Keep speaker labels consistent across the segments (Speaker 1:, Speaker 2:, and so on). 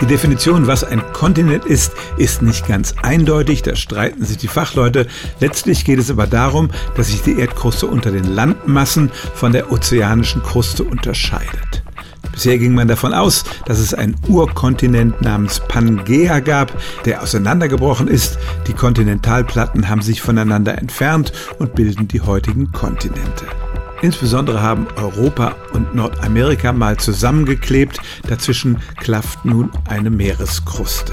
Speaker 1: Die Definition, was ein Kontinent ist, ist nicht ganz eindeutig, da streiten sich die Fachleute. Letztlich geht es aber darum, dass sich die Erdkruste unter den Landmassen von der ozeanischen Kruste unterscheidet. Bisher ging man davon aus, dass es einen Urkontinent namens Pangea gab, der auseinandergebrochen ist. Die Kontinentalplatten haben sich voneinander entfernt und bilden die heutigen Kontinente. Insbesondere haben Europa und Nordamerika mal zusammengeklebt, dazwischen klafft nun eine Meereskruste.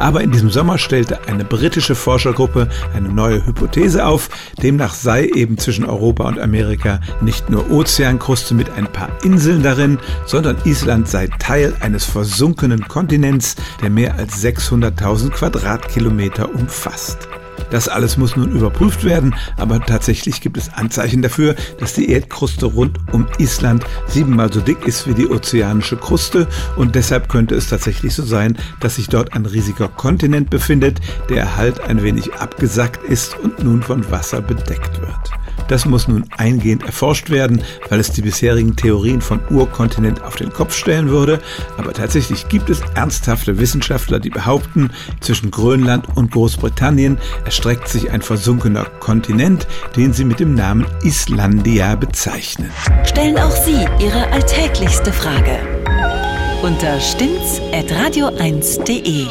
Speaker 1: Aber in diesem Sommer stellte eine britische Forschergruppe eine neue Hypothese auf. Demnach sei eben zwischen Europa und Amerika nicht nur Ozeankruste mit ein paar Inseln darin, sondern Island sei Teil eines versunkenen Kontinents, der mehr als 600.000 Quadratkilometer umfasst. Das alles muss nun überprüft werden, aber tatsächlich gibt es Anzeichen dafür, dass die Erdkruste rund um Island siebenmal so dick ist wie die ozeanische Kruste und deshalb könnte es tatsächlich so sein, dass sich dort ein riesiger Kontinent befindet, der halt ein wenig abgesackt ist und nun von Wasser bedeckt wird. Das muss nun eingehend erforscht werden, weil es die bisherigen Theorien vom Urkontinent auf den Kopf stellen würde. Aber tatsächlich gibt es ernsthafte Wissenschaftler, die behaupten, zwischen Grönland und Großbritannien erstreckt sich ein versunkener Kontinent, den sie mit dem Namen Islandia bezeichnen.
Speaker 2: Stellen auch Sie Ihre alltäglichste Frage unter stimmtz.radio1.de.